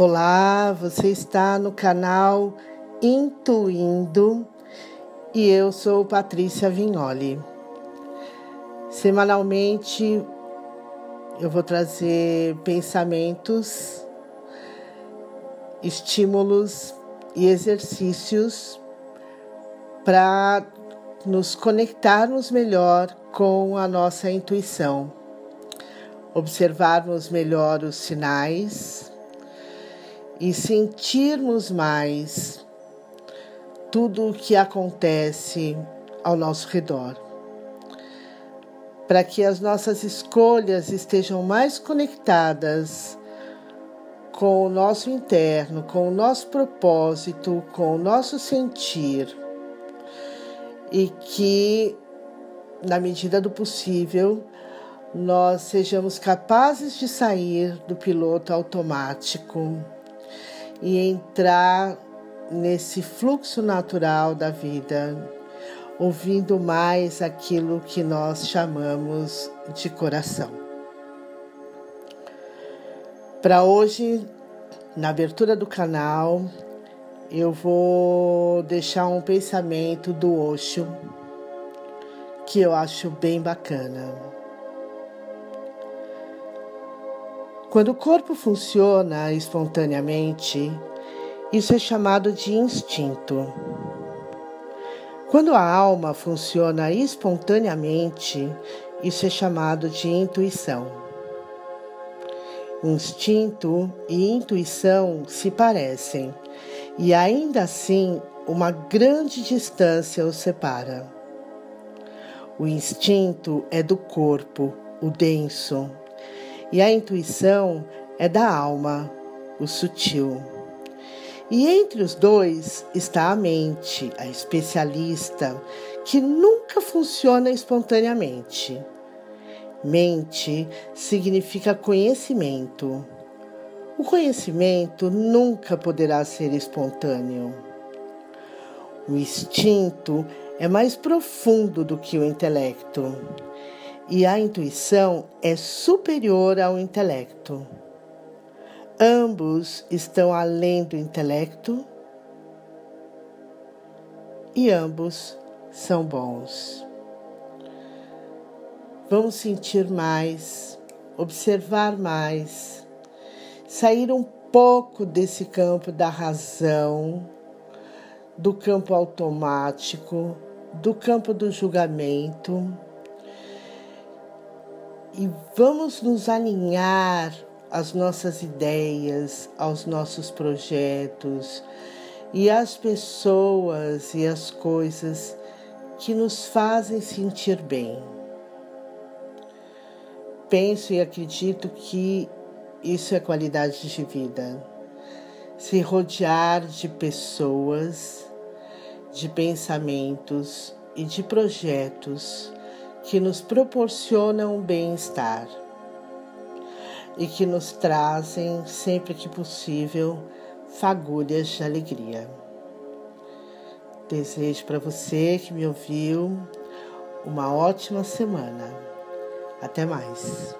Olá, você está no canal Intuindo e eu sou Patrícia Vignoli. Semanalmente eu vou trazer pensamentos, estímulos e exercícios para nos conectarmos melhor com a nossa intuição, observarmos melhor os sinais e sentirmos mais tudo o que acontece ao nosso redor. Para que as nossas escolhas estejam mais conectadas com o nosso interno, com o nosso propósito, com o nosso sentir. E que, na medida do possível, nós sejamos capazes de sair do piloto automático e entrar nesse fluxo natural da vida, ouvindo mais aquilo que nós chamamos de coração. Para hoje, na abertura do canal, eu vou deixar um pensamento do Osho que eu acho bem bacana. Quando o corpo funciona espontaneamente, isso é chamado de instinto. Quando a alma funciona espontaneamente, isso é chamado de intuição. Instinto e intuição se parecem, e ainda assim uma grande distância os separa. O instinto é do corpo, o denso, e a intuição é da alma, o sutil. E entre os dois está a mente, a especialista, que nunca funciona espontaneamente. Mente significa conhecimento. O conhecimento nunca poderá ser espontâneo. O instinto é mais profundo do que o intelecto e a intuição é superior ao intelecto. Ambos estão além do intelecto e ambos são bons. Vamos sentir mais, observar mais, sair um pouco desse campo da razão, do campo automático, do campo do julgamento e vamos nos alinhar às nossas ideias, aos nossos projetos e às pessoas e às coisas que nos fazem sentir bem. Penso e acredito que isso é qualidade de vida. Se rodear de pessoas, de pensamentos e de projetos que nos proporcionam bem-estar e que nos trazem, sempre que possível, fagulhas de alegria. Desejo para você que me ouviu uma ótima semana. Até mais.